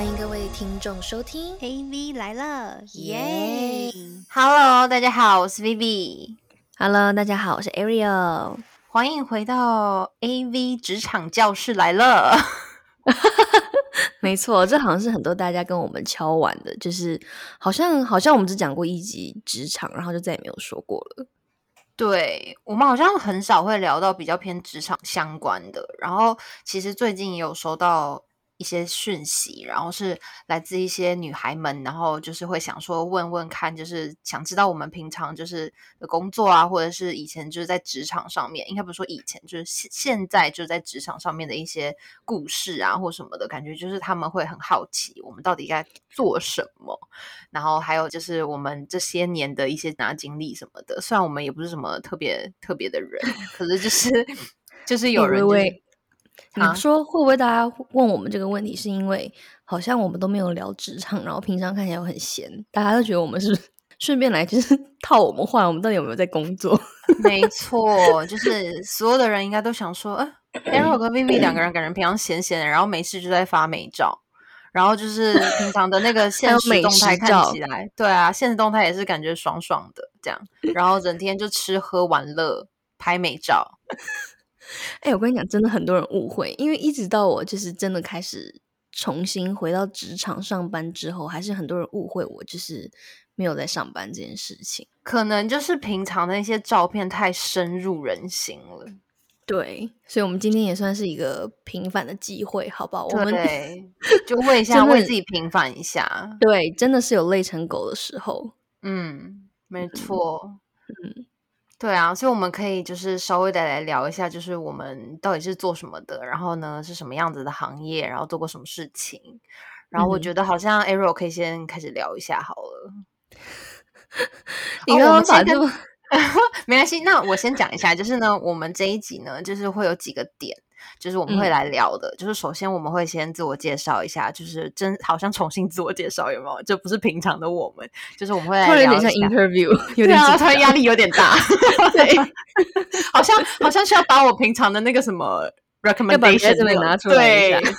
欢迎各位听众收听 AV 来了，耶！Hello，大家好，我是 Vivi。Hello，大家好，我是 Ariel。欢迎回到 AV 职场教室来了。没错，这好像是很多大家跟我们敲完的，就是好像好像我们只讲过一集职场，然后就再也没有说过了。对我们好像很少会聊到比较偏职场相关的，然后其实最近也有收到一些讯息，然后是来自一些女孩们，然后就是会想说问问看，就是想知道我们平常就是的工作啊，或者是以前就是在职场上面，应该不是说以前，就是现现在就在职场上面的一些故事啊，或什么的感觉，就是他们会很好奇我们到底该做什么，然后还有就是我们这些年的一些拿经历什么的。虽然我们也不是什么特别特别的人，可是就是 就是有人、就是。你说会不会大家问我们这个问题，是因为好像我们都没有聊职场，然后平常看起来又很闲，大家都觉得我们是顺便来就是 套我们话，我们到底有没有在工作？没错，就是所有的人应该都想说，呃 a r o 跟 Vivi 两个人感觉平常闲闲的，然后没事就在发美照，然后就是平常的那个现实动态看起来，对啊，现实动态也是感觉爽爽的这样，然后整天就吃喝玩乐拍美照。哎、欸，我跟你讲，真的很多人误会，因为一直到我就是真的开始重新回到职场上班之后，还是很多人误会我就是没有在上班这件事情。可能就是平常的那些照片太深入人心了。对，所以我们今天也算是一个平凡的机会，好不好？我们就问一 下，为自己平反一下。对，真的是有累成狗的时候。嗯，没错。嗯。对啊，所以我们可以就是稍微的来聊一下，就是我们到底是做什么的，然后呢是什么样子的行业，然后做过什么事情。然后我觉得好像 Arrow 可以先开始聊一下好了。你刚刚把这么、哦、没关系，那我先讲一下，就是呢，我们这一集呢，就是会有几个点。就是我们会来聊的，嗯、就是首先我们会先自我介绍一下，就是真好像重新自我介绍有没有？这不是平常的我们，就是我们会来聊有点像 interview，有点啊，突然压力有点大，对，好像好像是要把我平常的那个什么 recommendation 拿出来一下，对，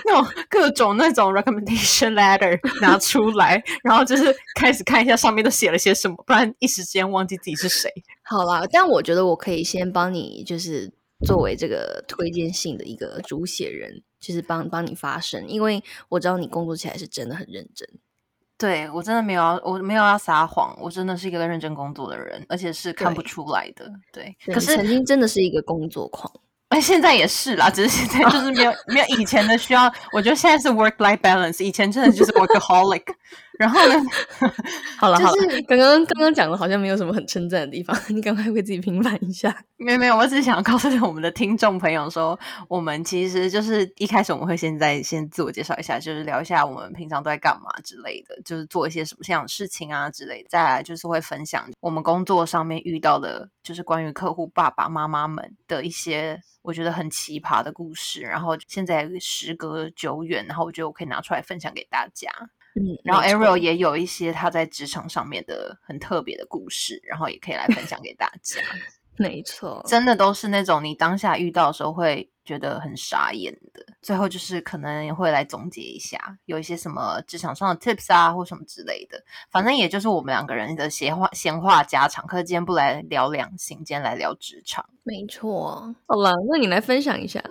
那种各种那种 recommendation letter 拿出来，然后就是开始看一下上面都写了些什么，不然一时间忘记自己是谁。好啦，但我觉得我可以先帮你，就是作为这个推荐信的一个主写人，就是帮帮你发声，因为我知道你工作起来是真的很认真。对我真的没有要，我没有要撒谎，我真的是一个认真工作的人，而且是看不出来的。对，对可是曾经真的是一个工作狂。哎，现在也是啦，只是现在就是没有没有以前的需要。我觉得现在是 work life balance，以前真的就是 workaholic。然后呢，好了好了，就是刚刚刚刚讲的好像没有什么很称赞的地方，你赶快为自己平反一下。没有没有，我只是想告诉我们的听众朋友说，我们其实就是一开始我们会先在先自我介绍一下，就是聊一下我们平常都在干嘛之类的，就是做一些什么样的事情啊之类的。再来就是会分享我们工作上面遇到的，就是关于客户爸爸妈妈们的一些。我觉得很奇葩的故事，然后现在时隔久远，然后我觉得我可以拿出来分享给大家。嗯，然后 Ariel 也有一些他在职场上面的很特别的故事，然后也可以来分享给大家。没错，真的都是那种你当下遇到的时候会觉得很傻眼的。最后就是可能也会来总结一下，有一些什么职场上的 tips 啊，或什么之类的。反正也就是我们两个人的闲话闲话家常。可是今天不来聊两性，今天来聊职场。没错，好了，那你来分享一下。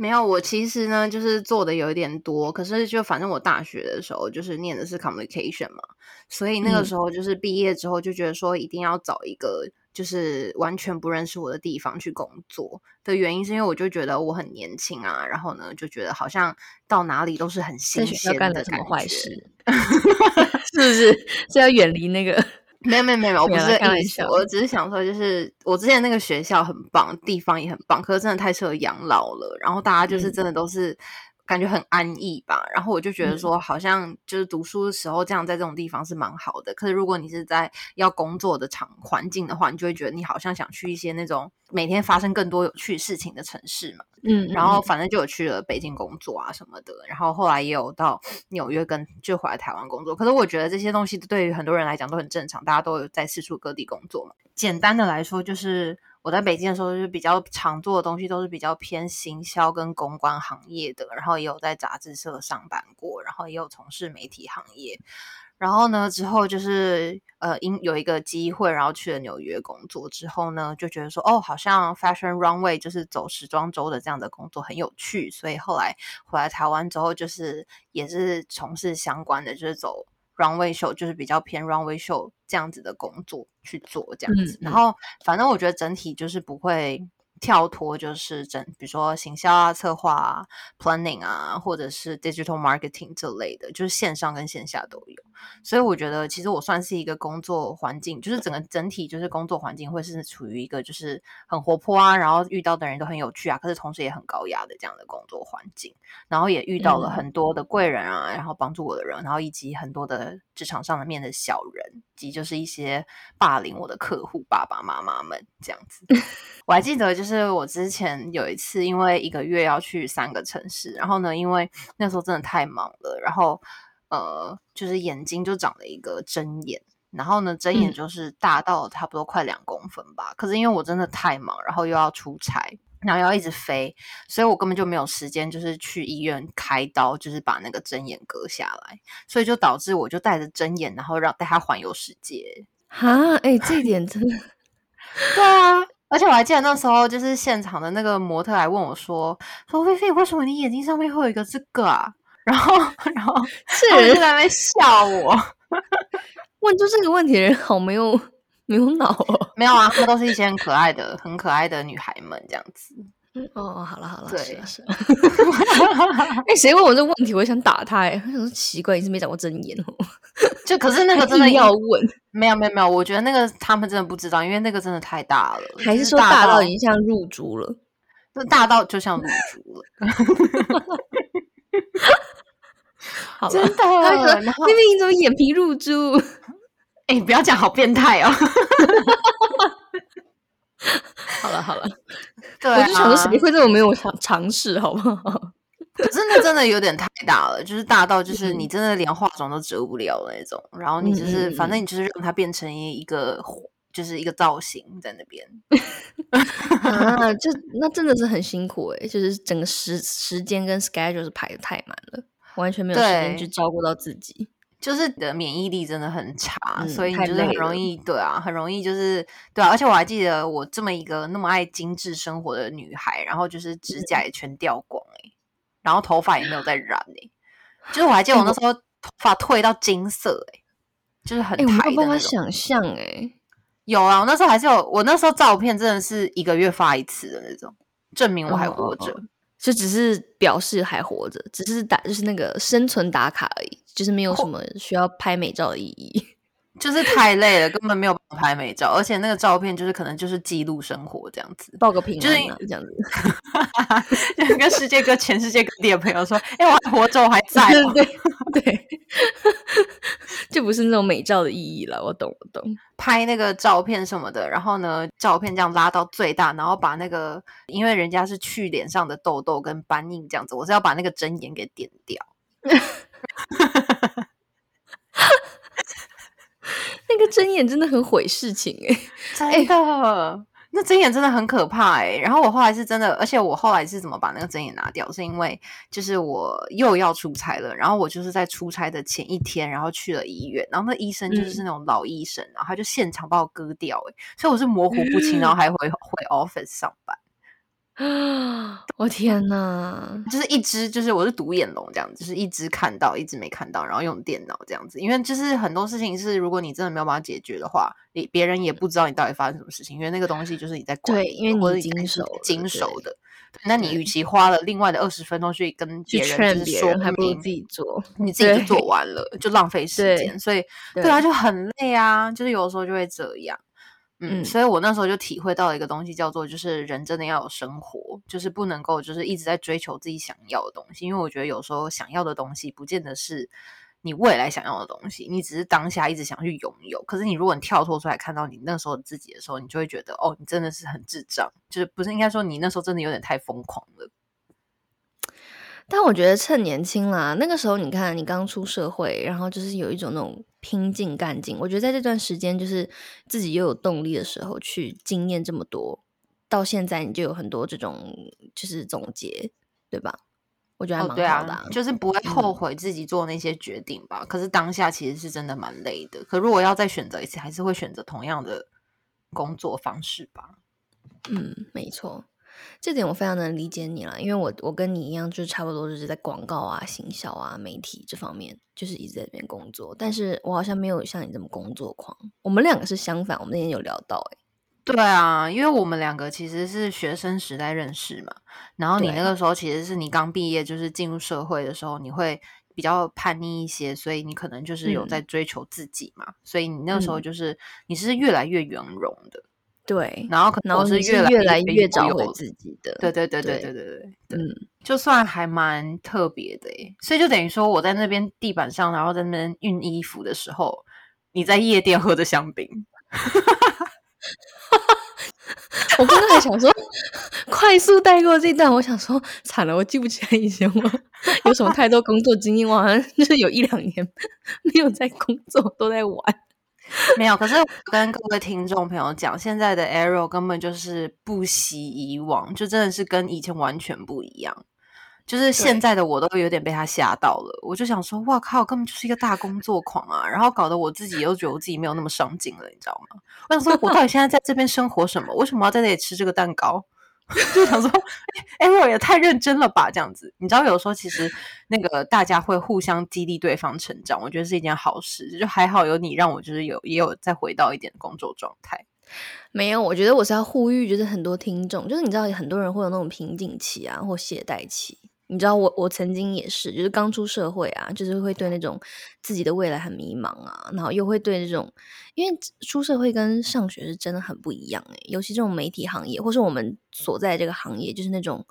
没有，我其实呢，就是做的有一点多，可是就反正我大学的时候就是念的是 communication 嘛，所以那个时候就是毕业之后就觉得说一定要找一个就是完全不认识我的地方去工作的原因，是因为我就觉得我很年轻啊，然后呢就觉得好像到哪里都是很新鲜的干了什么坏事，是不是？是要远离那个？没有没有没有，我不是意思，我只是想说，就是我之前那个学校很棒，地方也很棒，可是真的太适合养老了。然后大家就是嗯真的都是感觉很安逸吧。然后我就觉得说，好像就是读书的时候这样在这种地方是蛮好的。可是如果你是在要工作的场环境的话，你就会觉得你好像想去一些那种每天发生更多有趣事情的城市嘛。嗯，然后反正就有去了北京工作啊什么的，然后后来也有到纽约跟就回来台湾工作。可是我觉得这些东西对于很多人来讲都很正常，大家都有在四处各地工作嘛。简单的来说，就是我在北京的时候，就是比较常做的东西都是比较偏行销跟公关行业的，然后也有在杂志社上班过，然后也有从事媒体行业。然后呢，之后就是呃，因有一个机会，然后去了纽约工作。之后呢，就觉得说，哦，好像 fashion runway 就是走时装周的这样的工作很有趣。所以后来回来台湾之后，就是也是从事相关的，就是走 runway show，就是比较偏 runway show 这样子的工作去做这样子。然后反正我觉得整体就是不会。跳脱就是整，比如说行销啊、策划啊、planning 啊，或者是 digital marketing 这类的，就是线上跟线下都有。所以我觉得，其实我算是一个工作环境，就是整个整体就是工作环境会是处于一个就是很活泼啊，然后遇到的人都很有趣啊，可是同时也很高压的这样的工作环境。然后也遇到了很多的贵人啊，然后帮助我的人，然后以及很多的职场上的面的小人，及就是一些霸凌我的客户爸爸妈妈们这样子。我还记得就是。是我之前有一次，因为一个月要去三个城市，然后呢，因为那时候真的太忙了，然后呃，就是眼睛就长了一个针眼，然后呢，针眼就是大到差不多快两公分吧。可是因为我真的太忙，然后又要出差，然后要一直飞，所以我根本就没有时间，就是去医院开刀，就是把那个针眼割下来，所以就导致我就带着针眼，然后让带他环游世界。哈，哎，这一点真的，对啊。而且我还记得那时候，就是现场的那个模特来问我说：“说菲菲，为什么你眼睛上面会有一个这个啊？” 然后，然后是人在那边笑我。问出这个问题的人好没有没有脑哦。没有啊，他们都是一些很可爱的、很可爱的女孩们这样子。哦，好了好了，对，是。哎，谁问我这个问题，我想打他。哎，我想说奇怪，你是没长过真眼哦。就可是那个真的要问，没有没有没有，我觉得那个他们真的不知道，因为那个真的太大了，还是说大到已经像入猪了？那大到就像入猪了。好真的，他说：“妹妹，你怎么眼皮入珠？”哎，不要讲，好变态哦。好 了好了，对，我就想说谁会这么没有尝尝试，好不好？真的真的有点太大了，就是大到就是你真的连化妆都遮不了那种。然后你就是反正你就是让它变成一个就是一个造型在那边 啊，就 那真的是很辛苦哎，就是整个时时间跟 schedule 是排的太满了，完全没有时间去照顾到自己。就是你的免疫力真的很差，所以你就是很容易对啊，很容易就是对啊。而且我还记得我这么一个那么爱精致生活的女孩，然后就是指甲也全掉光哎，然后头发也没有再染哎，就是我还记得我那时候头发褪到金色哎，就是很台的那种。想象哎，有啊，我那时候还是有，我那时候照片真的是一个月发一次的那种，证明我还活着。就只是表示还活着，只是打就是那个生存打卡而已，就是没有什么需要拍美照的意义。就是太累了，根本没有拍美照，而且那个照片就是可能就是记录生活这样子，报个平安，就是这样子，就跟世界各全世界各地的朋友说：“哎，我还活着，我还在。”对 对，就不是那种美照的意义了。我懂，我懂。拍那个照片什么的，然后呢，照片这样拉到最大，然后把那个，因为人家是去脸上的痘痘跟斑印这样子，我是要把那个针眼给点掉。那个针眼真的很毁事情哎，真的，那针眼真的很可怕哎。然后我后来是真的，而且我后来是怎么把那个针眼拿掉？是因为就是我又要出差了，然后我就是在出差的前一天，然后去了医院，然后那医生就是那种老医生，然后他就现场把我割掉哎，所以我是模糊不清，然后还回回 office 上班。啊！我天呐，就是一只，就是我是独眼龙这样子，就是一只看到，一只没看到，然后用电脑这样子。因为就是很多事情是，如果你真的没有办法解决的话，你别人也不知道你到底发生什么事情，因为那个东西就是你在对，因为你经手经手的。那你与其花了另外的二十分钟去跟别人说，还不如自己做，你自己就做完了，就浪费时间。所以对啊，就很累啊，就是有的时候就会这样。嗯，所以我那时候就体会到了一个东西，叫做就是人真的要有生活，就是不能够就是一直在追求自己想要的东西，因为我觉得有时候想要的东西不见得是你未来想要的东西，你只是当下一直想去拥有。可是你如果你跳脱出来看到你那时候自己的时候，你就会觉得哦，你真的是很智障，就是不是应该说你那时候真的有点太疯狂了。但我觉得趁年轻啦，那个时候你看你刚出社会，然后就是有一种那种拼劲干劲。我觉得在这段时间，就是自己又有动力的时候，去经验这么多，到现在你就有很多这种就是总结，对吧？我觉得还蛮好的、啊，就是不会后嗯悔自己做那些决定吧。可是当下其实是真的蛮累的。可如果要再选择一次，还是会选择同样的工作方式吧。嗯，没错，这点我非常能理解你了，因为我我跟你一样，就是差不多就是在广告啊、行销啊、媒体这方面，就是一直在这边工作。但是我好像没有像你这么工作狂。我们两个是相反，我们那天有聊到、欸，对啊，因为我们两个其实是学生时代认识嘛，然后你那个时候其实是你刚毕业，就是进入社会的时候，你会比较叛逆一些，所以你可能就是有嗯在追求自己嘛，所以你那个时候嗯就是你是越来越圆融的，对，然后可能是越来越来越找回自己的。对对对对对对对。嗯，就算还蛮特别的。所以就等于说我在那边地板上，然后在那边熨衣服的时候，你在夜店喝着香槟。哈哈哈。我刚才还想说，快速带过这段我想说，惨了，我记不起来以前我有什么太多工作经验，我好像就是有一两年 没有在工作，都在玩。没有。可是我跟各位听众朋友讲，现在的 Arrow 根本就是不习以往，就真的是跟以前完全不一样。就是现在的我都有点被他吓到了，我就想说，哇靠，根本就是一个大工作狂啊！然后搞得我自己又觉得我自己没有那么上进了，你知道吗？我想说，我到底现在在这边生活什么？为什么要在这里吃这个蛋糕？就想说哎，我也太认真了吧，这样子。你知道，有时候其实那个大家会互相激励对方成长，我觉得是一件好事。就还好有你，让我就是有也有再回到一点工作状态。没有，我觉得我是要呼吁，就是很多听众，就是你知道，很多人会有那种瓶颈期啊，或懈怠期。你知道我，我曾经也是，就是刚出社会啊，就是会对那种自己的未来很迷茫啊，然后又会对这种，因为出社会跟上学是真的很不一样诶、尤其这种媒体行业，或是我们所在这个行业，就是那种，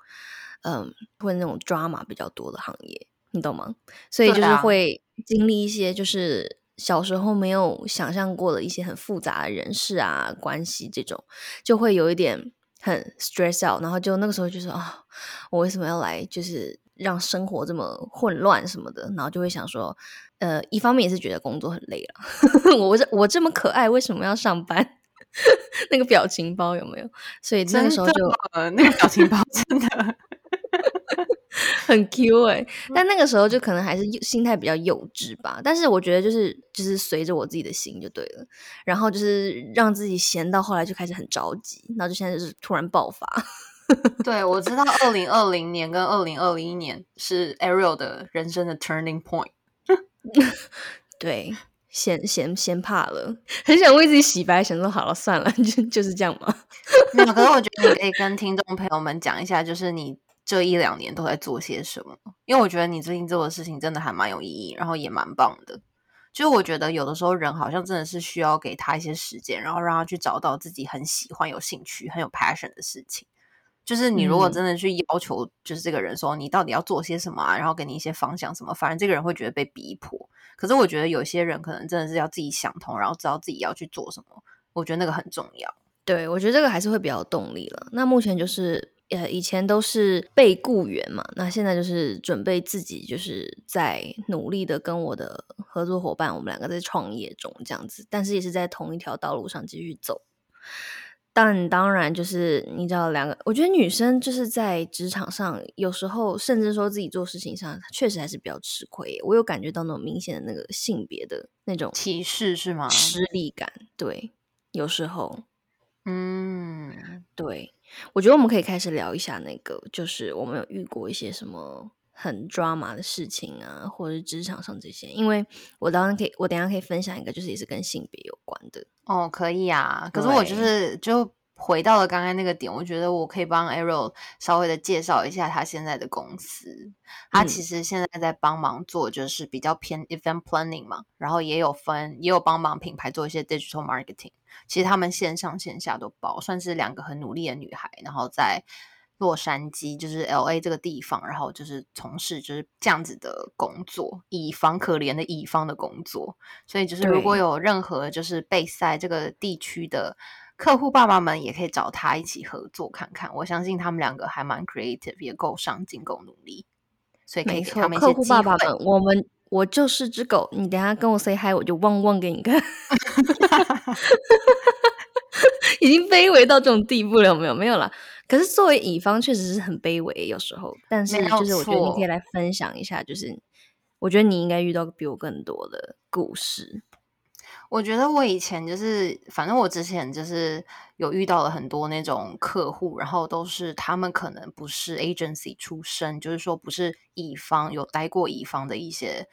嗯，会那种 drama 比较多的行业，你懂吗？所以就是会经历一些就是小时候没有想象过的一些很复杂的人事啊、关系这种，就会有一点很 stress out，然后就那个时候就说啊，我为什么要来就是让生活这么混乱什么的，然后就会想说，呃，一方面也是觉得工作很累了，我这我这么可爱，为什么要上班？那个表情包有没有？所以那个时候就呃，那个表情包真的很 Q 哎、但那个时候就可能还是心态比较幼稚吧。但是我觉得就是就是随着我自己的心就对了，然后就是让自己闲到后来就开始很着急，然后就现在就是突然爆发。对，我知道二零二零年跟二零二一年是 Ariel 的人生的 turning point。对，先先先怕了，很想为自己洗白，想说好了算了，就就是这样嘛。没有，可是我觉得你可以跟听众朋友们讲一下，就是你这一两年都在做些什么，因为我觉得你最近做的事情真的还蛮有意义，然后也蛮棒的。就是我觉得有的时候人好像真的是需要给他一些时间，然后让他去找到自己很喜欢、有兴趣、很有 passion 的事情。就是你如果嗯真的去要求，就是这个人说你到底要做些什么啊，然后给你一些方向什么，反正这个人会觉得被逼迫。可是我觉得有些人可能真的是要自己想通，然后知道自己要去做什么，我觉得那个很重要。对，我觉得这个还是会比较有动力了。那目前就是，呃，以前都是被雇员嘛，那现在就是准备自己，就是在努力的跟我的合作伙伴，我们两个在创业中这样子，但是也是在同一条道路上继续走。但当然，就是你知道，两个，我觉得女生就是在职场上，有时候甚至说自己做事情上，确实还是比较吃亏。我有感觉到那种明显的那个性别的那种歧视是吗？失力感，对，有时候。嗯，对，我觉得我们可以开始聊一下那个，就是我们有遇过一些什么很 drama 的事情啊，或者是职场上这些。因为我当然可以，我等一下可以分享一个，就是也是跟性别有关的。哦，可以啊。可是我就是就回到了刚才那个点，我觉得我可以帮 Arrow 稍微的介绍一下他现在的公司。他嗯其实现在在帮忙做就是比较偏 event planning 嘛，然后也有分也有帮忙品牌做一些 digital marketing。其实他们线上线下都包，算是两个很努力的女孩，然后在。洛杉矶就是 L A 这个地方，然后就是从事就是这样子的工作，乙方可怜的乙方的工作，所以就是如果有任何就是备赛这个地区的客户爸爸们，也可以找他一起合作看看。我相信他们两个还蛮 creative，也够上进，够努力，所以可以给他们一些客户机会。爸爸们，我们我就是只狗，你等下跟我 say hi，我就汪汪给你看。已经卑微到这种地步了，有没有？没有啦。可是作为乙方，确实是很卑微，有时候。但是就是我觉得你可以来分享一下，就是我觉得你应该遇到比我更多的故事。我觉得我以前就是，反正我之前就是有遇到了很多那种客户，然后都是他们可能不是 agency 出身，就是说不是乙方有待过乙方的一些。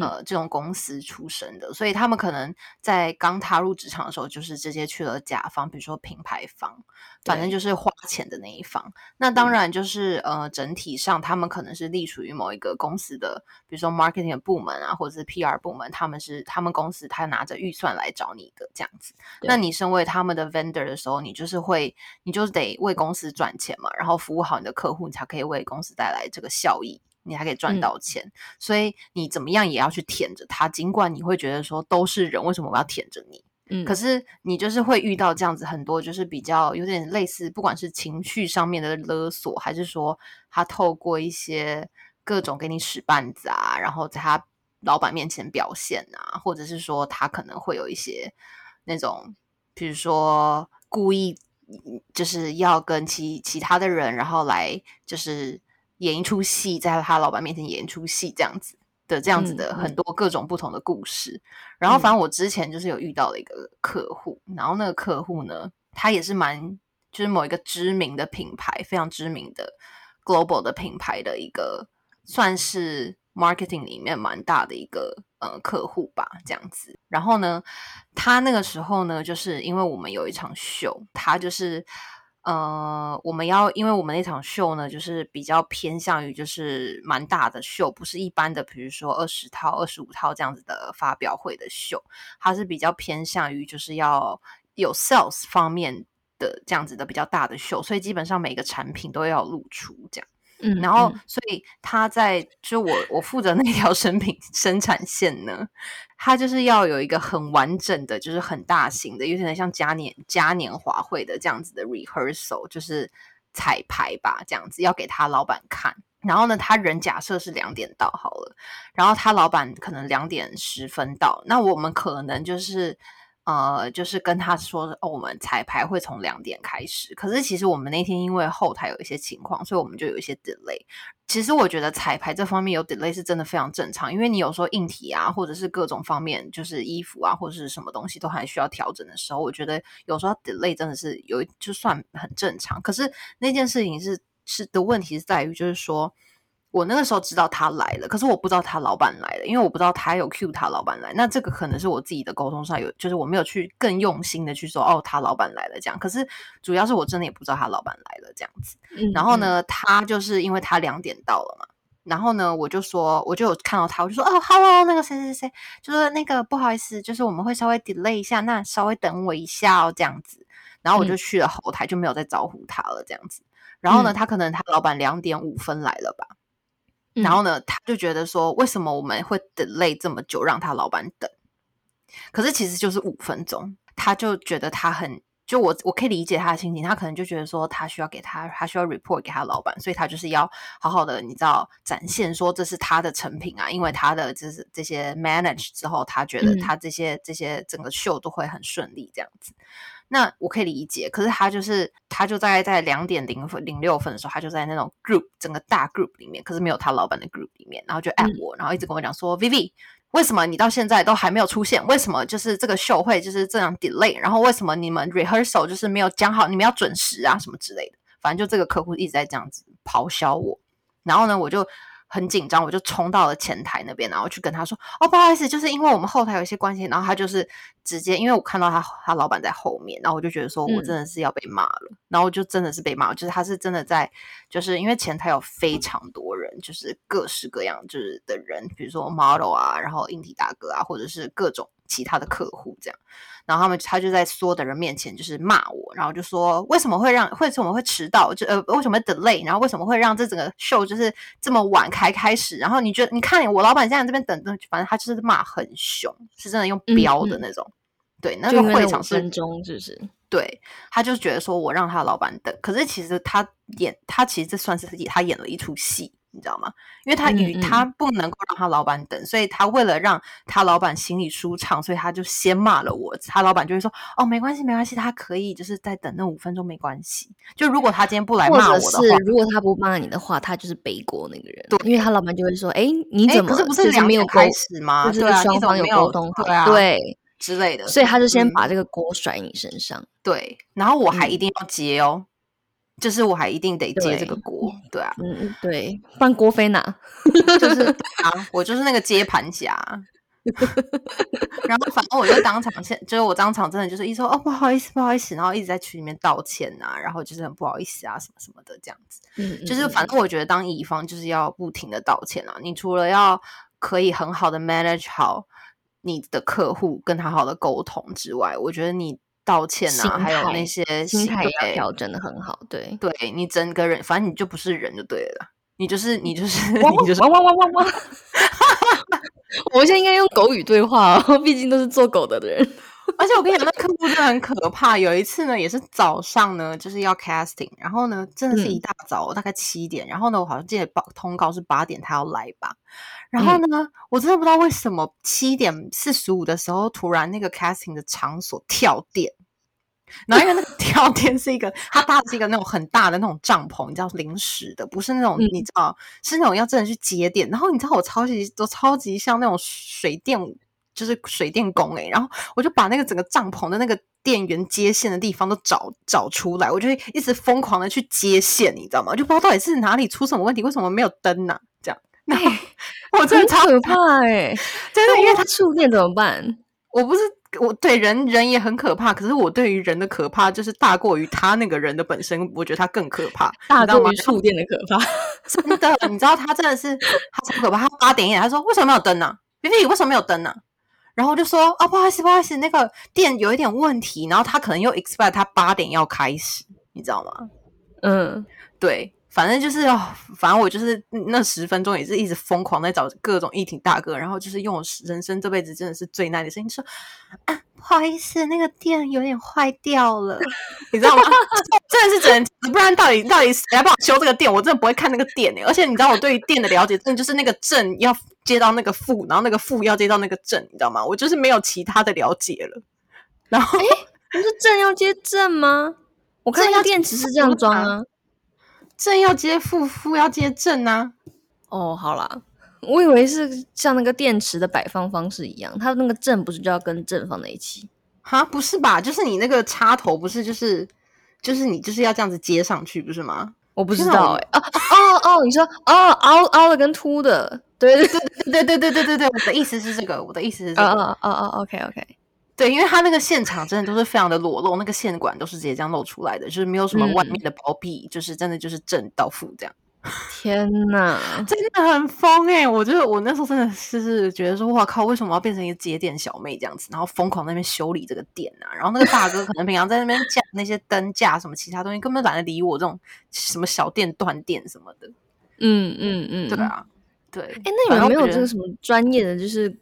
呃，这种公司出身的，所以他们可能在刚踏入职场的时候，就是直接去了甲方，比如说品牌方，反正就是花钱的那一方。那当然就是呃，整体上他们可能是隶属于某一个公司的，比如说 marketing 的部门啊，或者是 PR 部门，他们是他们公司他拿着预算来找你的这样子。那你身为他们的 vendor 的时候，你就是会，你就是得为公司赚钱嘛，然后服务好你的客户，你才可以为公司带来这个效益。你还可以赚到钱，所以你怎么样也要去舔着他。尽管你会觉得说都是人，为什么我要舔着你？嗯，可是你就是会遇到这样子很多，就是比较有点类似，不管是情绪上面的勒索，还是说他透过一些各种给你使绊子啊，然后在他老板面前表现啊，或者是说他可能会有一些那种，比如说故意就是要跟其其他的人，然后来就是。演一出戏，在他老板面前演一出戏，这样子的，这样子的很多各种不同的故事。然后，反正我之前就是有遇到了一个客户，然后那个客户呢，他也是蛮就是某一个知名的品牌，非常知名的 global 的品牌的一个，算是 marketing 里面蛮大的一个呃客户吧，这样子。然后呢，他那个时候呢，就是因为我们有一场秀，他就是。呃，我们要，因为我们那场秀呢，就是比较偏向于就是蛮大的秀，不是一般的，比如说二十套、二十五套这样子的发表会的秀，它是比较偏向于就是要有 sales 方面的这样子的比较大的秀，所以基本上每个产品都要露出这样。嗯，然后所以他在就我我负责那条生品生产线呢，他就是要有一个很完整的，就是很大型的，有点像嘉年嘉年华会的这样子的 rehearsal，就是彩排吧，这样子要给他老板看。然后呢，他人假设是两点到好了，然后他老板可能两点十分到，那我们可能就是。呃，就是跟他说，我们彩排会从两点开始。可是其实我们那天因为后台有一些情况，所以我们就有一些 delay。其实我觉得彩排这方面有 delay 是真的非常正常，因为你有时候硬体啊，或者是各种方面，就是衣服啊，或者是什么东西都还需要调整的时候，我觉得有时候 delay 真的是有就算很正常。可是那件事情是是的问题是在于，就是说。我那个时候知道他来了，可是我不知道他老板来了，因为我不知道他有 cue 他老板来。那这个可能是我自己的沟通上有，就是我没有去更用心的去说哦，他老板来了这样。可是主要是我真的也不知道他老板来了这样子。然后呢，他就是因为他两点到了嘛，然后呢，我就说我就有看到他，我就说哦，hello，那个谁谁谁，就是那个不好意思，就是我们会稍微 delay 一下，那稍微等我一下哦这样子。然后我就去了后台，就没有再招呼他了这样子。然后呢，他可能他老板两点五分来了吧。然后呢，他就觉得说，为什么我们会 delay 这么久，让他老板等？可是其实就是五分钟，他就觉得他很，就我我可以理解他的心情，他可能就觉得说，他需要给他，他需要 report 给他老板，所以他就是要好好的，你知道，展现说这是他的成品啊，因为他的就是这些 manage 之后，他觉得他这些这些整个秀都会很顺利这样子。那我可以理解，可是他就是他就大概在两点零分零六分的时候，他就在那种 group 整个大 group 里面，可是没有他老板的 group 里面，然后就 at 我，然后一直跟我讲说，Vivi，为什么你到现在都还没有出现？为什么就是这个秀会就是这样 delay？然后为什么你们 rehearsal 就是没有讲好，你们要准时啊什么之类的？反正就这个客户一直在这样子咆哮我，然后呢，我就。很紧张，我就冲到了前台那边，然后去跟他说：“哦，不好意思，就是因为我们后台有一些关系。”然后他就是直接，因为我看到他他老板在后面，然后我就觉得说我真的是要被骂了。然后就真的是被骂，就是他是真的在，就是因为前台有非常多人，就是各式各样就是的人，比如说 model 啊，然后硬体大哥啊，或者是各种其他的客户这样。然后他们他就在所有的人面前就是骂我，然后就说为什么会让为什么会迟到？就呃为什么 delay？然后为什么会让这整个秀就是这么晚开开始？然后你觉得你看我老板现在这边等等，反正他就是骂很凶，是真的用飙的那种。对，那个会场是分钟，是不是？对，他就觉得说我让他老板等，可是其实他演他其实这算是他演了一出戏。你知道吗？因为他与他不能够让他老板等，所以他为了让他老板心里舒畅，所以他就先骂了我。他老板就会说：“哦，没关系，没关系，他可以就是再等那五分钟，没关系。”就如果他今天不来骂我的话，是如果他不骂你的话，他就是背锅那个人，对因为他老板就会说：“哎，你哎，怎么不是不就是没有开始吗？就是对啊，双方有沟通好，对啊，对，之类的，所以他就先嗯把这个锅甩你身上。对，然后我还嗯一定要接哦，就是我还一定得接这个锅，对啊，嗯，嗯对，不然锅飞哪？就是对啊，我就是那个接盘侠。然后反正我就当场现，就是我当场真的就是一说哦不好意思不好意思，然后一直在群里面道歉啊，然后就是很不好意思啊什么什么的这样子。嗯，就是嗯反正我觉得当乙方就是要不停的道歉啊，你除了要可以很好的 manage 好你的客户，跟他好的沟通之外，我觉得你道歉心啊，还有那些心态要调整的很好，对。对你整个人，反正你就不是人就对了，你就是你就是 你就是汪汪汪汪汪！我们现在应该用狗语对话哦，毕竟都是做狗的人。而且我跟你讲，那客户真的很可怕。有一次呢，也是早上呢，就是要 casting，然后呢，真的是一嗯大早，大概七点，然后呢，我好像记得报通告是八点他要来吧。然后呢，我真的不知道为什么七点四十五的时候，突然那个 casting 的场所跳电。然后因为那个 跳电是一个，他搭的是一个那种很大的那种帐篷，你知道临时的，不是那种、嗯你知道是那种要真的去接电。然后你知道我超级都超级像那种水电，就是水电工诶、然后我就把那个整个帐篷的那个电源接线的地方都找找出来，我就会一直疯狂的去接线，你知道吗？就不知道到底是哪里出什么问题，为什么没有灯呢、这样，然后 我真的超可怕哎、真的，因为他触电怎么办？我不是我对人人也很可怕，可是我对于人的可怕就是大过于他那个人的本身，我觉得他更可怕，大过于？触电的可怕。真的，你知道他真的是他超可怕。他八点一点，他说为什么没有灯呢、比比为什么没有灯呢、然后我就说啊，不好意思，不好意思，那个店有一点问题。然后他可能又 expect 他八点要开始，你知道吗？嗯，对，反正就是哦，反正我就是那十分钟也是一直疯狂在找各种议题大哥，然后就是用我人生这辈子真的是最耐的声音说啊，不好意思，那个店有点坏掉了，你知道吗？真的是只能，不然到底到底谁来帮我修这个店？我真的不会看那个电欸而且你知道我对于电的了解，真的就是那个证要接到那个负，然后那个负要接到那个正，你知道吗？我就是没有其他的了解了。然后不是正要接正吗？我看正要接那个电池是这样装啊。正要接负，负要接正啊。哦，好啦，我以为是像那个电池的摆放方式一样，它那个正不是就要跟正放在一起？哈，不是吧？就是你那个插头不是就是就是你就是要这样子接上去，不是吗？我不知道哎、哦哦哦，你说哦凹凹的跟凸的，对对对，对对对对对对，我的意思是这个，我的意思是这哦个。哦哦哦，OK OK，对，因为他那个现场真的都是非常的裸露，那个线管都是直接这样露出来的，就是没有什么外嗯面的包庇，就是真的就是正到负这样，天哪！真的很疯哎、我就我那时候真的是是觉得说，哇靠，为什么要变成一个节点小妹这样子，然后疯狂在那边修理这个店啊？然后那个大哥可能平常在那边架那些灯架什么其他东西，根本懒得理我这种什么小店断电什么的。嗯嗯嗯，对。啊，对。哎，那你们没有这个什么专业的，就是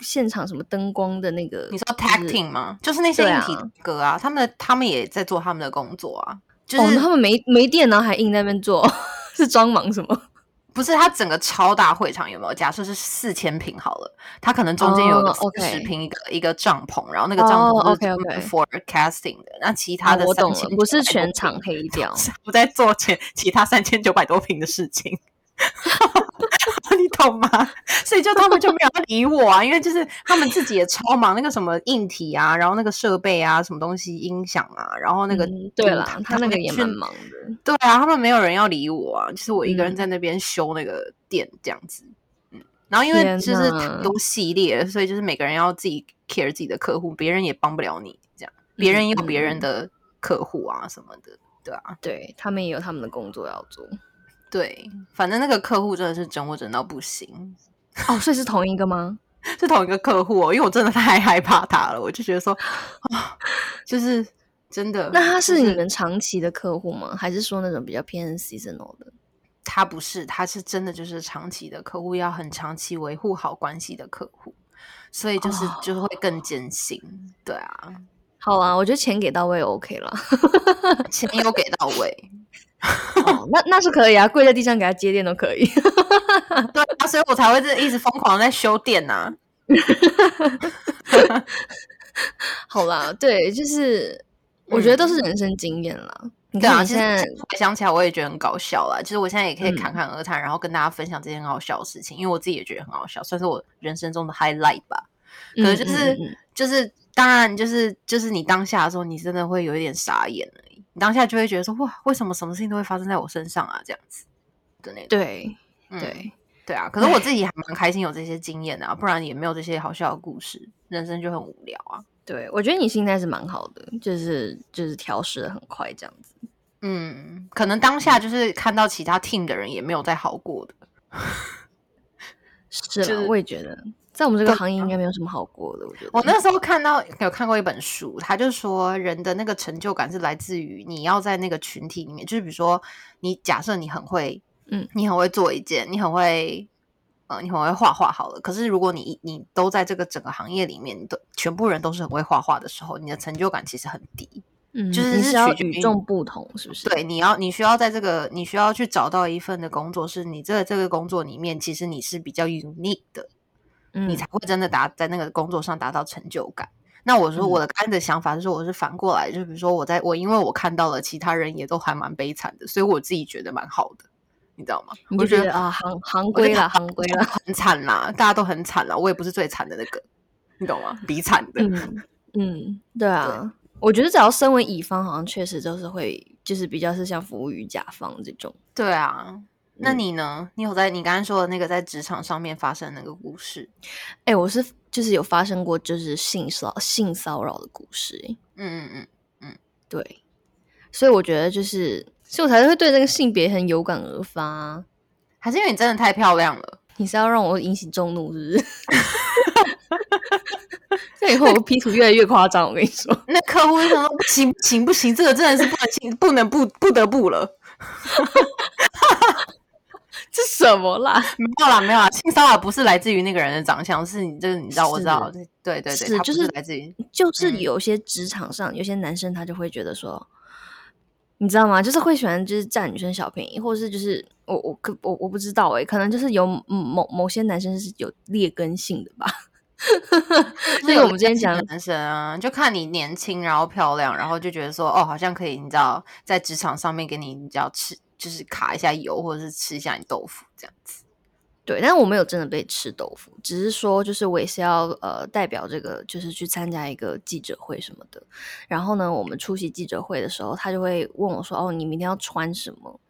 现场什么灯光的那个？你说就是 tacting 吗？就是那些硬体歌啊，他们他们也在做他们的工作啊。就哦，是、他们没没电，然后还硬在那边做，是装忙什么？不是他整个超大会场有没有？假设是四千平好了，他可能中间有哦个四，OK 十平一个、一个帐篷，然后那个帐哦篷是 for casting 的，那其他的哦我懂三千、了，不是全场黑掉。我在做前其他三千九百多平的事情。你懂吗？所以就他们就没有要理我啊，因为就是他们自己也超忙，那个什么硬体啊，然后那个设备啊，什么东西音响啊，然后那个、嗯对啦，他那个也去蛮忙的。对啊，他们没有人要理我啊，就是我一个人嗯在那边修那个店这样子。嗯，然后因为就是哪太多系列，所以就是每个人要自己 care 自己的客户，别人也帮不了你这样，别人也有别人嗯的客户啊什么的，对啊，对他们也有他们的工作要做。对，反正那个客户真的是整我整到不行，哦，所以是同一个吗？是同一个客户哦，因为我真的太害怕他了，我就觉得说啊，就是真的，那他是你们长期的客户吗？还是说那种比较偏 seasonal 的？他不是，他是真的就是长期的客户，要很长期维护好关系的客户，所以就是、哦就是会更艰辛。对啊，好啊，我觉得钱给到位 OK 了。钱有给到位，哦，那那是可以啊，跪在地上给他接电都可以。对啊，所以我才会这一直疯狂在修电呐、好啦，对，就是我觉得都是人生经验啦。你对啊，现在回想起来我也觉得很搞笑啦。其实我现在也可以嗯侃侃而谈，然后跟大家分享这件很好笑的事情，因为我自己也觉得很好笑，算是我人生中的 highlight 吧。可是就是、嗯嗯嗯就是，当然就是就是你当下的时候，你真的会有一点傻眼而已。你当下就会觉得说，哇，为什么什么事情都会发生在我身上啊？这样子的那种。对嗯对，对啊，可是我自己还蛮开心有这些经验的啊，不然也没有这些好笑的故事，人生就很无聊啊。对，我觉得你心态是蛮好的，就是就是调试的很快这样子。嗯，可能当下就是看到其他 team 的人也没有再好过的。是啦，就是我也觉得，在我们这个行业应该没有什么好过的。我觉得，我那时候看到有看过一本书，他就说人的那个成就感是来自于你要在那个群体里面，就是比如说你假设你很会，嗯，你很会做一件，你很会，呃，你很会画画好了。可是如果你你都在这个整个行业里面，你都全部人都是很会画画的时候，你的成就感其实很低。嗯，就是是你是要与众不同，是不是？对，你要你需要在这个你需要去找到一份的工作，是你这个这个工作里面，其实你是比较 unique 的。嗯，你才会真的达在那个工作上达到成就感。那我说嗯我的刚才的想法是说，我是反过来，就比如说我在我因为我看到了其他人也都还蛮悲惨的，所以我自己觉得蛮好的，你知道吗？你我觉得啊，行行规了，行规了。很惨啦，大家都很惨啦，我也不是最惨的那个，你懂吗？比惨的，嗯嗯，对啊，我觉得只要身为乙方，好像确实就是会，就是比较是像服务于甲方这种。对啊。那嗯你呢？你有在你刚刚说的那个在职场上面发生的那个故事？哎、我是就是有发生过就是性骚性骚扰的故事、嗯，嗯嗯嗯，对，所以我觉得就是，所以我才会对这个性别很有感而发啊。还是因为你真的太漂亮了。你是要让我引起众怒，是不是？这以后我 P 图越来越夸张，我跟你说。那客户就想说不 行不行不行，这个真的是不能行，不能不不得不了。这什么啦？没有啦，没有啦，性骚扰不是来自于那个人的长相，是你这个你知道，我知道，对对对，是就是来自于就是嗯有些职场上，有些男生他就会觉得说，你知道吗？就是会喜欢就是占女生小便宜，或者是就是我我可我我不知道诶、可能就是有某某某些男生是有劣根性的吧。所以我们之前讲的男生啊，就看你年轻，然后漂亮，然后就觉得说哦，好像可以，你知道，在职场上面给你，你知道吃，就是卡一下油，或者是吃一下你豆腐这样子。对，但我没有真的被吃豆腐，只是说就是我也是要呃代表这个，就是去参加一个记者会什么的。然后呢，我们出席记者会的时候，他就会问我说：“哦，你明天要穿什么？”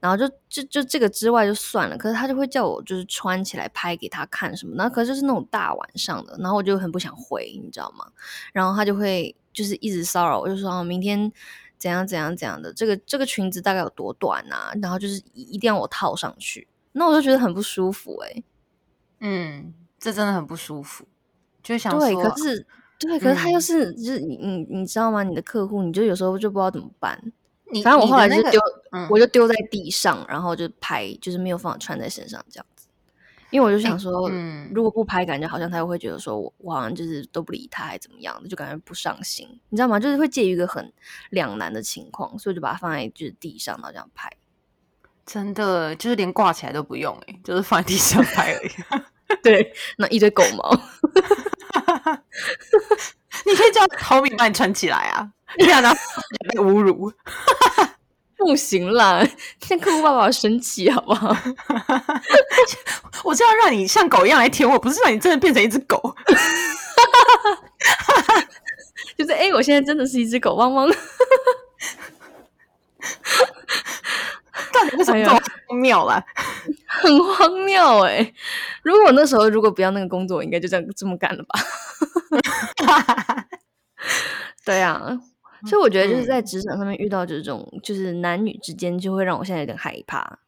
然后就就就这个之外就算了，可是他就会叫我就是穿起来拍给他看什么，然后可是就是那种大晚上的，然后我就很不想回，你知道吗？然后他就会就是一直骚扰我，就说：“哦，明天。”怎样怎样怎样的，这个这个裙子大概有多短啊？然后就是一一定要我套上去，那我就觉得很不舒服哎、嗯，这真的很不舒服，就会想对，说，可是对，可是他又嗯是、就是你你你知道吗？你的客户，你就有时候就不知道怎么办。你反正我后来就是丢，嗯我就丢在地上，然后就拍，就是没有放穿在身上这样子。因为我就想说，嗯如果不拍，感觉好像他又会觉得说我我好像就是都不理他，还怎么样的，就感觉不上心，你知道吗？就是会介于一个很两难的情况，所以我就把它放在就是地上，然后这样拍。真的就是连挂起来都不用、欸，就是放在地上拍而已。对，那一堆狗毛。你可以叫 Tommy 帮你穿起来啊！天啊，然后被侮辱。不行啦，现在客户爸爸生气好不好？我是要让你像狗一样来舔我，不是让你真的变成一只狗。就是哎、诶我现在真的是一只狗汪汪。到底为什么这么荒谬啦？很荒谬哎、如果我那时候如果不要那个工作，我应该就这样这么干了吧？对啊，所以我觉得就是在职场上面遇到这种就是男女之间，就会让我现在有点害怕。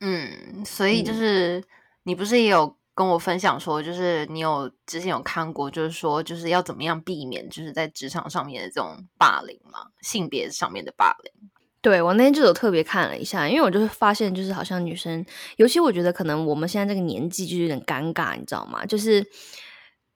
嗯，所以就嗯是、你不是也有跟我分享说，就是你有之前有看过，就是说就是要怎么样避免就是在职场上面的这种霸凌嘛，性别上面的霸凌。对我那天就有特别看了一下，因为我就是发现，就是好像女生，尤其我觉得可能我们现在这个年纪就有点尴尬，你知道吗？就是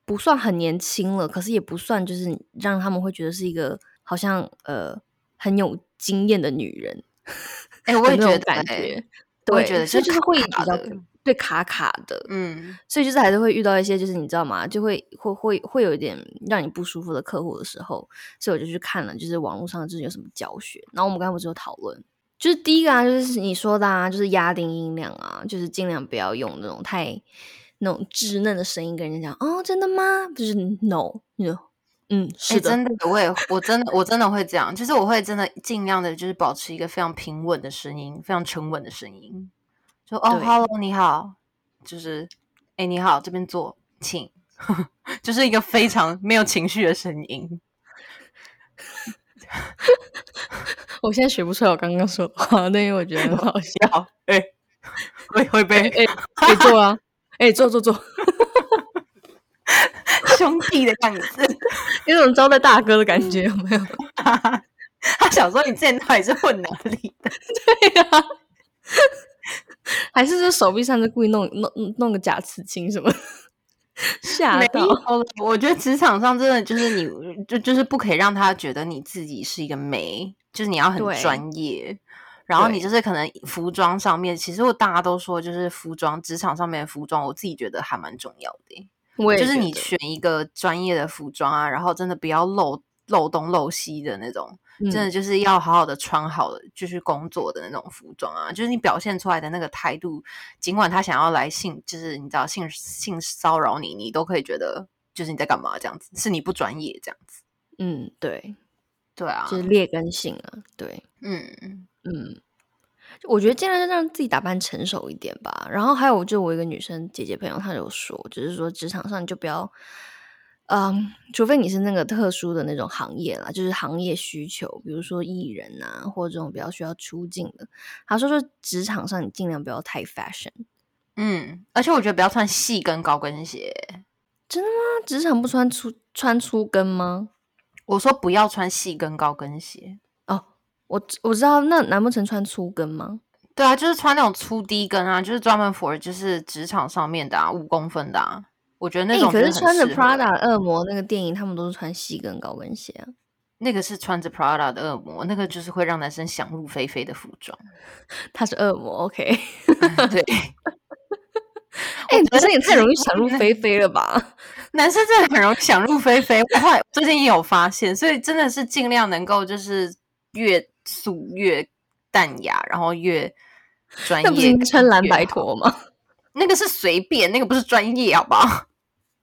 不算很年轻了，可是也不算就是让他们会觉得是一个好像呃很有经验的女人。哎、我也觉得、欸感觉，对，我也觉得所以就是会比较对卡卡的，嗯，所以就是还是会遇到一些就是你知道吗？就会会会会有一点让你不舒服的客户的时候，所以我就去看了，就是网络上就是有什么教学。然后我们刚才不是有讨论，就是第一个啊，就是你说的啊，就是压低音量啊，就是尽量不要用那种太那种稚嫩的声音跟人家讲哦，真的吗？就是 no，no 嗯，哎、是的，真的，我也我真的我真的会这样，就是我会真的尽量的，就是保持一个非常平稳的声音，非常沉稳的声音。就哦对，Hello，你好，就是哎、你好，这边坐，请，就是一个非常没有情绪的声音。我现在学不出来我刚刚说的话，但因为我觉得很好笑。哎、会会哎被哎，可以坐啊，哎，坐坐坐，兄弟的样子。有种招待大哥的感觉，有没有？他想说你之前到底是混哪里的？对呀、还是这手臂上是故意弄弄弄个假刺青什么，吓没到，我觉得职场上真的就是你就就是不可以让他觉得你自己是一个媒，就是你要很对专业。然后你就是可能服装上面，其实我大家都说就是服装职场上面的服装，我自己觉得还蛮重要的耶。我也就是你选一个专业的服装啊，然后真的不要漏漏东漏西的那种，真的嗯。就是要好好的穿好的，就去工作的那种服装啊，就是你表现出来的那个态度，尽管他想要来性，就是你知道性性骚扰你，你都可以觉得就是你在干嘛这样子，是你不专业这样子。嗯，对，对啊，就是劣根性啊，对，嗯。嗯，我觉得尽量就让自己打扮成熟一点吧。然后还有，就我一个女生姐姐朋友，她有说，就是说职场上你就不要，嗯，除非你是那个特殊的那种行业啦，就是行业需求，比如说艺人啊，或者这种比较需要出镜的。她说，说职场上你尽量不要太 fashion。嗯，而且我觉得不要穿细跟高跟鞋。真的吗？职场不穿粗穿粗跟吗？我说不要穿细跟高跟鞋。哦，我我知道，那难不成穿粗跟吗？对啊，就是穿那种粗低跟啊，就是专门 for 就是职场上面的啊，五公分的啊。我觉得那哎、种可是穿着 Prada 恶魔那个电影，他们都是穿细跟高跟鞋啊。那个是穿着 Prada 的恶魔，那个就是会让男生想入非非的服装。他是恶魔，OK？对，哎、男生也太容易想入非非了吧？男生真的很容易想入非非。我最近也有发现，所以真的是尽量能够就是越素越淡雅，然后越专那不是业穿蓝？白拖吗？那个是随便，那个不是专业，好不好？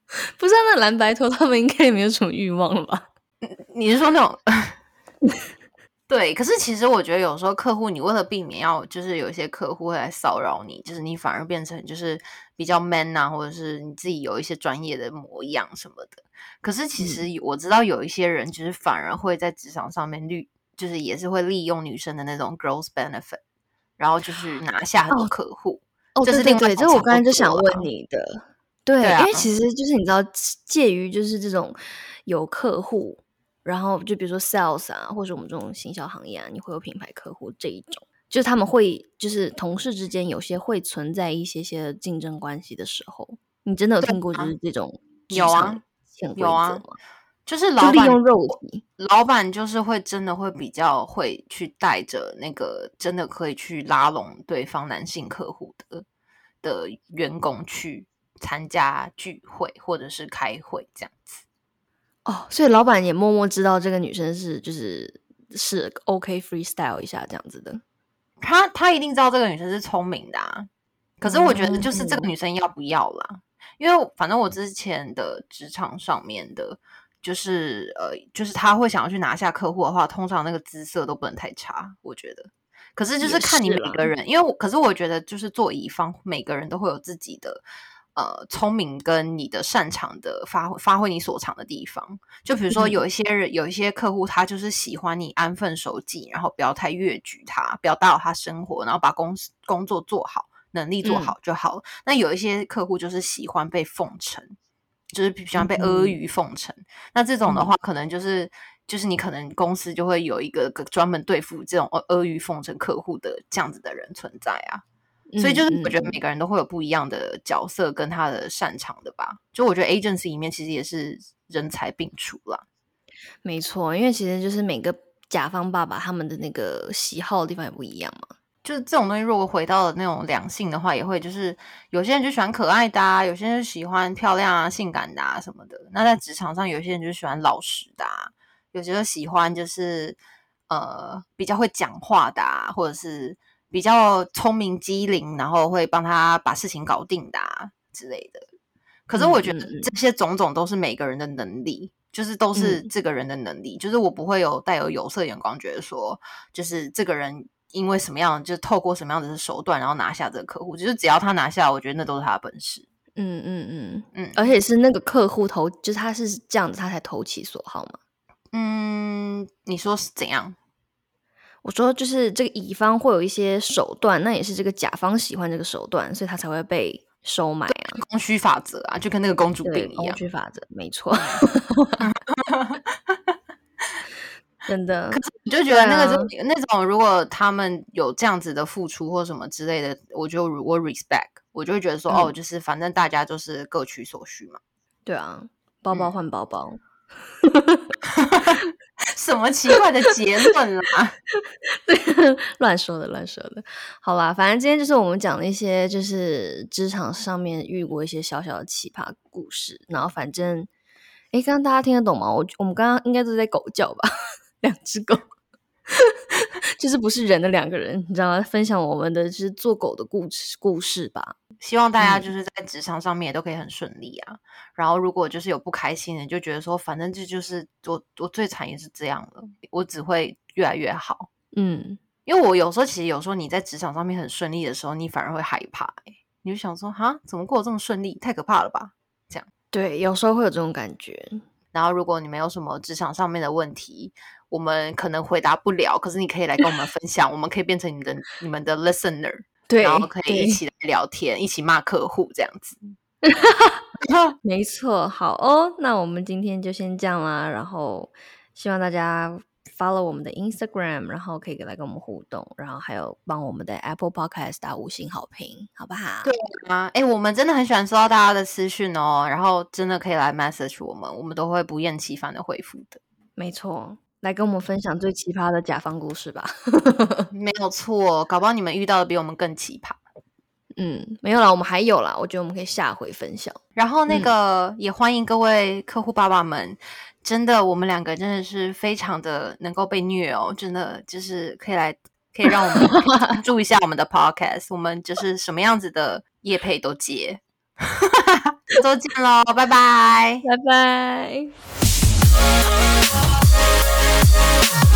不是、啊、那蓝白拖，他们应该也没有什么欲望了吧？你是说那种？对，可是其实我觉得有时候客户，你为了避免要就是有一些客户会来骚扰你，就是你反而变成就是比较 man 啊，或者是你自己有一些专业的模样什么的。可是其实我知道有一些人就是反而会在职场上面利，就是也是会利用女生的那种 girls benefit，然后就是拿下很多哦客户。哦，这是对对对，另外一种这我刚才就想问你的。对，对啊因为其实就是你知道，介于就是这种有客户，然后就比如说 sales 啊，或者我们这种行销行业啊，你会有品牌客户这一种，就是他们会就是同事之间有些会存在一些些的竞争关系的时候，你真的有对听过就啊是这种职有啊潜规有啊则吗？就是老板就利用肉体，老板就是会真的会比较会去带着那个真的可以去拉拢对方男性客户的的员工去参加聚会或者是开会这样子。哦，所以老板也默默知道这个女生是就是是 OK freestyle 一下这样子的。他他一定知道这个女生是聪明的啊，可是我觉得就是这个嗯女生要不要啦，因为反正我之前的职场上面的。就是呃，就是他会想要去拿下客户的话，通常那个姿色都不能太差，我觉得。可是就是看你每个人，因为我可是我觉得就是做乙方，每个人都会有自己的呃聪明跟你的擅长的发挥，发挥你所长的地方。就比如说嗯有一些人，有一些客户，他就是喜欢你安分守己，然后不要太越矩他，不要打扰他生活，然后把公司工作做好，能力做嗯好就好了。那有一些客户就是喜欢被奉承。就是喜欢被阿嗯谀奉承，那这种的话，可能就是就是你可能公司就会有一个个专门对付这种阿阿谀奉承客户的这样子的人存在啊。所以就是我觉得嗯每个人都会有不一样的角色跟他的擅长的吧。就我觉得 agency 里面其实也是人才并出啦。没错，因为其实就是每个甲方爸爸他们的那个喜好的地方也不一样嘛。就是这种东西，如果回到了那种两性的话，也会就是有些人就喜欢可爱的啊，有些人就喜欢漂亮啊、性感的啊什么的。那在职场上，有些人就喜欢老实的，啊，有些人喜欢就是呃比较会讲话的，啊，或者是比较聪明机灵，然后会帮他把事情搞定的啊之类的。可是我觉得这些种种都是每个人的能力，就是都是这个人的能力，就是我不会有带有有色眼光，觉得说就是这个人。因为什么样，就透过什么样的手段，然后拿下这个客户，就是只要他拿下，我觉得那都是他的本事。嗯嗯嗯嗯，而且是那个客户投，就是他是这样子，他才投其所好嘛。嗯，你说是怎样？我说就是这个乙方会有一些手段，那也是这个甲方喜欢这个手段，所以他才会被收买啊。供需法则啊，就跟那个公主病一样。供需法则，没错。真的，可是你就觉得那个那种，如果他们有这样子的付出或什么之类的，我就我 respect，我就会觉得说，哦，就是反正大家就是各取所需嘛。对啊，包包换包包，什么奇怪的结论啊？乱说的，乱说的。好吧，反正今天就是我们讲了一些，就是职场上面遇过一些小小的奇葩故事。然后反正，哎，刚刚大家听得懂吗？我我们刚刚应该都在狗叫吧？两只狗，就是不是人的两个人，你知道吗？分享我们的就是做狗的故事故事吧。希望大家就是在职场上面也都可以很顺利啊。然后如果就是有不开心的，就觉得说，反正这就是我我最惨也是这样了，我只会越来越好。嗯，因为我有时候其实有时候你在职场上面很顺利的时候，你反而会害怕，你就想说，哈，怎么过得这么顺利？太可怕了吧？这样对，有时候会有这种感觉。然后如果你们有什么职场上面的问题，我们可能回答不了，可是你可以来跟我们分享，我们可以变成你的你们的 listener，对，然后可以一起来聊天，一起骂客户这样子。没错，好哦，那我们今天就先这样啦，然后希望大家 follow 我们的 Instagram，然后可以来跟我们互动，然后还有帮我们的 Apple Podcast 打五星好评，好不好？对啊，哎，我们真的很喜欢收到大家的私讯哦，然后真的可以来 message 我们，我们都会不厌其烦的回复的。没错。来跟我们分享最奇葩的甲方故事吧。没有错，搞不好你们遇到的比我们更奇葩。嗯，没有啦，我们还有啦，我觉得我们可以下回分享。然后那个也欢迎各位客户爸爸们，真的，我们两个真的是非常的能够被虐哦，真的就是可以来，可以让我们注意一下我们的 podcast，我们就是什么样子的业配都接。周见喽，拜拜，拜拜。Yeah.